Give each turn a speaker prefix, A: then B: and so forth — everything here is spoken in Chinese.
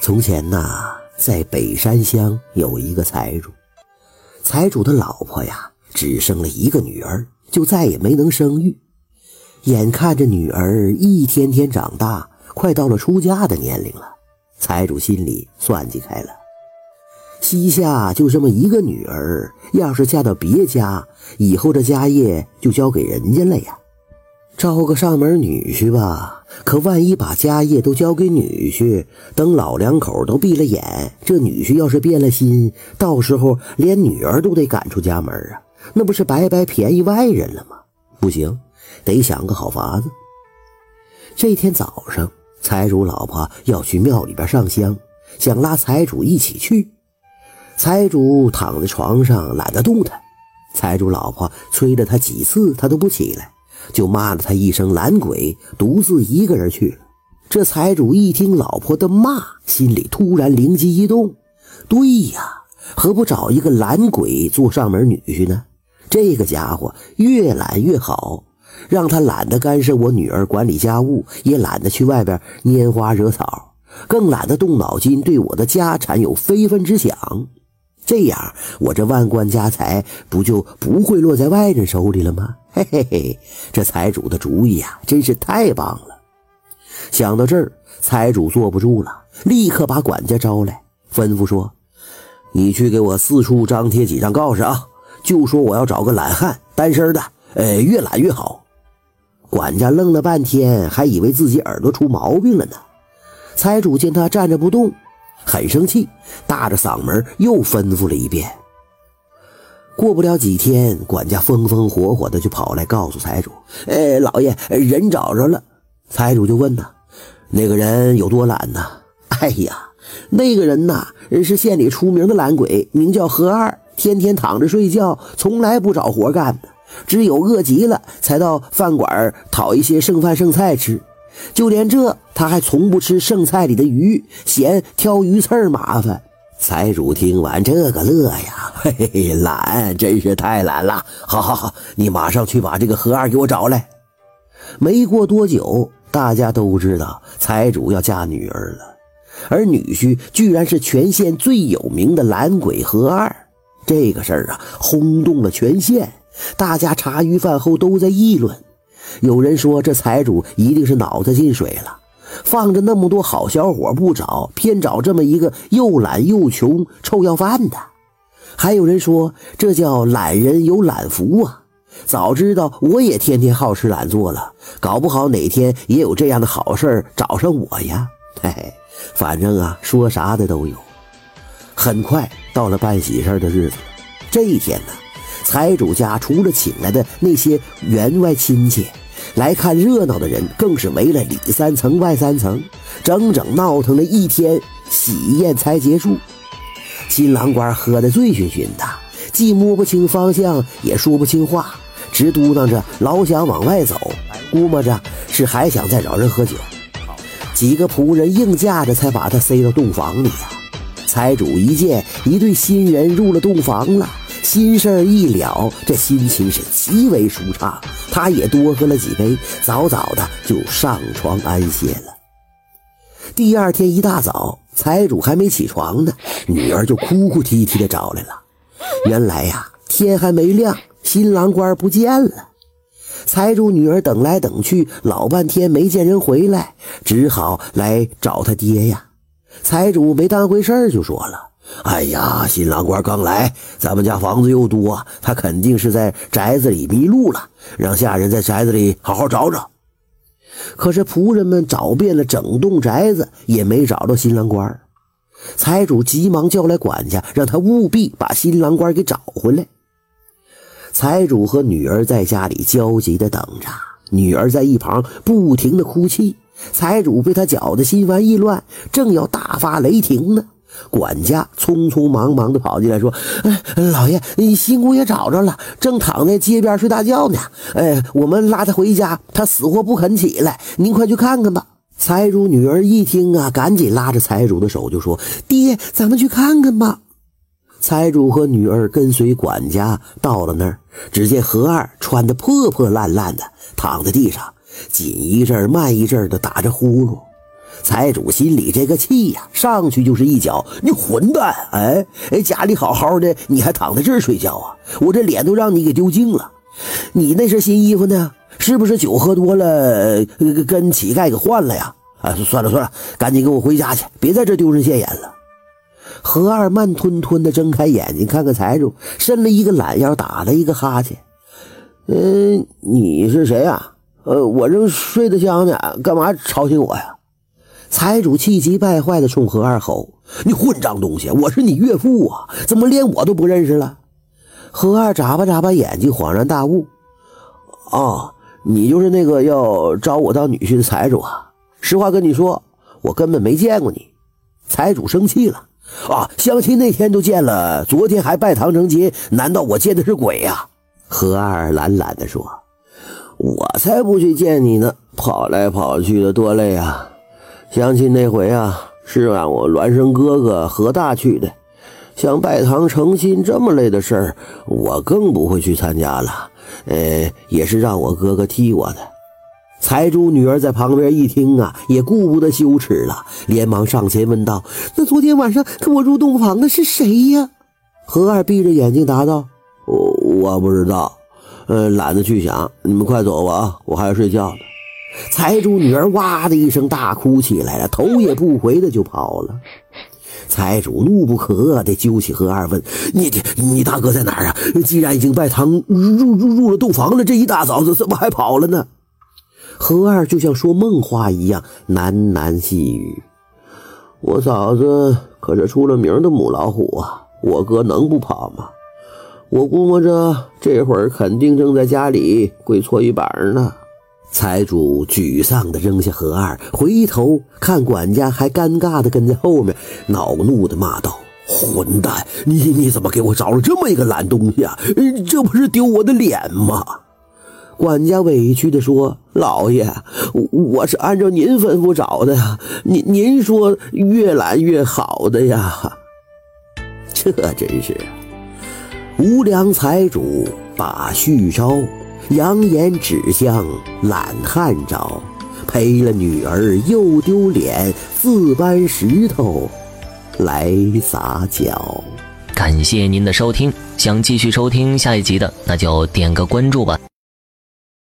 A: 从前呐，在北山乡有一个财主，财主的老婆呀，只生了一个女儿，就再也没能生育。眼看着女儿一天天长大，快到了出嫁的年龄了，财主心里算计开了：膝下就这么一个女儿，要是嫁到别家，以后这家业就交给人家了呀。招个上门女婿吧，可万一把家业都交给女婿，等老两口都闭了眼，这女婿要是变了心，到时候连女儿都得赶出家门啊，那不是白白便宜外人了吗？不行，得想个好法子。这天早上，财主老婆要去庙里边上香，想拉财主一起去。财主躺在床上懒得动弹，财主老婆催了他几次，他都不起来。就骂了他一声懒鬼，独自一个人去了。这财主一听老婆的骂，心里突然灵机一动：对呀，何不找一个懒鬼做上门女婿呢？这个家伙越懒越好，让他懒得干涉我女儿管理家务，也懒得去外边拈花惹草，更懒得动脑筋对我的家产有非分之想。这样，我这万贯家财不就不会落在外人手里了吗？嘿嘿嘿，这财主的主意呀，真是太棒了！想到这儿，财主坐不住了，立刻把管家招来，吩咐说：“你去给我四处张贴几张告示啊，就说我要找个懒汉，单身的，呃，越懒越好。”管家愣了半天，还以为自己耳朵出毛病了呢。财主见他站着不动。很生气，大着嗓门又吩咐了一遍。过不了几天，管家风风火火的就跑来告诉财主：“哎，老爷，人找着了。”财主就问他：“那个人有多懒呢？”“ 哎呀，那个人呐，是县里出名的懒鬼，名叫何二，天天躺着睡觉，从来不找活干，只有饿极了才到饭馆讨一些剩饭剩菜吃。”就连这，他还从不吃剩菜里的鱼，嫌挑鱼刺麻烦。财主听完这个乐呀，嘿嘿，懒真是太懒了。好好好，你马上去把这个何二给我找来。没过多久，大家都知道财主要嫁女儿了，而女婿居然是全县最有名的懒鬼何二。这个事儿啊，轰动了全县，大家茶余饭后都在议论。有人说这财主一定是脑子进水了，放着那么多好小伙不找，偏找这么一个又懒又穷、臭要饭的。还有人说这叫懒人有懒福啊！早知道我也天天好吃懒做了，搞不好哪天也有这样的好事找上我呀！嘿嘿，反正啊，说啥的都有。很快到了办喜事的日子，这一天呢。财主家除了请来的那些员外亲戚，来看热闹的人更是围了里三层外三层，整整闹腾了一天，喜宴才结束。新郎官喝得醉醺醺的，既摸不清方向，也说不清话，直嘟囔着老想往外走，估摸着是还想再找人喝酒。几个仆人硬架着才把他塞到洞房里呀。财主一见一对新人入了洞房了。心事儿一了，这心情是极为舒畅。他也多喝了几杯，早早的就上床安歇了。第二天一大早，财主还没起床呢，女儿就哭哭啼啼的找来了。原来呀，天还没亮，新郎官不见了。财主女儿等来等去，老半天没见人回来，只好来找他爹呀。财主没当回事就说了。哎呀，新郎官刚来，咱们家房子又多，他肯定是在宅子里迷路了，让下人在宅子里好好找找。可是仆人们找遍了整栋宅子，也没找到新郎官。财主急忙叫来管家，让他务必把新郎官给找回来。财主和女儿在家里焦急地等着，女儿在一旁不停地哭泣。财主被他搅得心烦意乱，正要大发雷霆呢。管家匆匆忙忙地跑进来，说：“哎，老爷，你新姑爷找着了，正躺在街边睡大觉呢。哎，我们拉他回家，他死活不肯起来。您快去看看吧。”财主女儿一听啊，赶紧拉着财主的手就说：“爹，咱们去看看吧。”财主和女儿跟随管家到了那儿，只见何二穿得破破烂烂的，躺在地上，紧一阵慢一阵的打着呼噜。财主心里这个气呀，上去就是一脚：“你混蛋！哎哎，家里好好的，你还躺在这儿睡觉啊？我这脸都让你给丢尽了！你那身新衣服呢？是不是酒喝多了，跟乞丐给换了呀？啊，算了算了，赶紧给我回家去，别在这丢人现眼了。”何二慢吞吞地睁开眼睛，看看财主，伸了一个懒腰，打了一个哈欠。“嗯，你是谁啊？呃，我正睡得香呢，干嘛吵醒我呀？”财主气急败坏地冲何二吼：“你混账东西！我是你岳父啊，怎么连我都不认识了？”何二眨巴眨巴眼睛，恍然大悟：“哦，你就是那个要招我当女婿的财主啊！实话跟你说，我根本没见过你。”财主生气了。啊！相亲那天都见了，昨天还拜堂成亲，难道我见的是鬼呀？何二懒懒地说：“我才不去见你呢，跑来跑去的多累啊！相亲那回啊，是让我孪生哥哥何大去的，像拜堂成亲这么累的事儿，我更不会去参加了。呃，也是让我哥哥替我的。”财主女儿在旁边一听啊，也顾不得羞耻了，连忙上前问道：“那昨天晚上跟我入洞房的是谁呀？”何二闭着眼睛答道：“我我不知道，呃，懒得去想。你们快走吧啊，我还要睡觉呢。”财主女儿哇的一声大哭起来了，头也不回的就跑了。财主怒不可遏的揪起何二问：“你你你大哥在哪儿啊？既然已经拜堂入入入了洞房了，这一大早的怎么还跑了呢？”何二就像说梦话一样喃喃细语：“我嫂子可是出了名的母老虎啊，我哥能不跑吗？我估摸着这会儿肯定正在家里跪搓衣板呢。”财主沮丧地扔下何二，回头看管家还尴尬地跟在后面，恼怒地骂道：“混蛋！你你怎么给我找了这么一个懒东西啊？这不是丢我的脸吗？”管家委屈地说：“老爷，我是按照您吩咐找的呀，您您说越懒越好的呀。”这真是无良财主把续招，扬言指向懒汉找，赔了女儿又丢脸，自搬石头来撒脚。
B: 感谢您的收听，想继续收听下一集的，那就点个关注吧。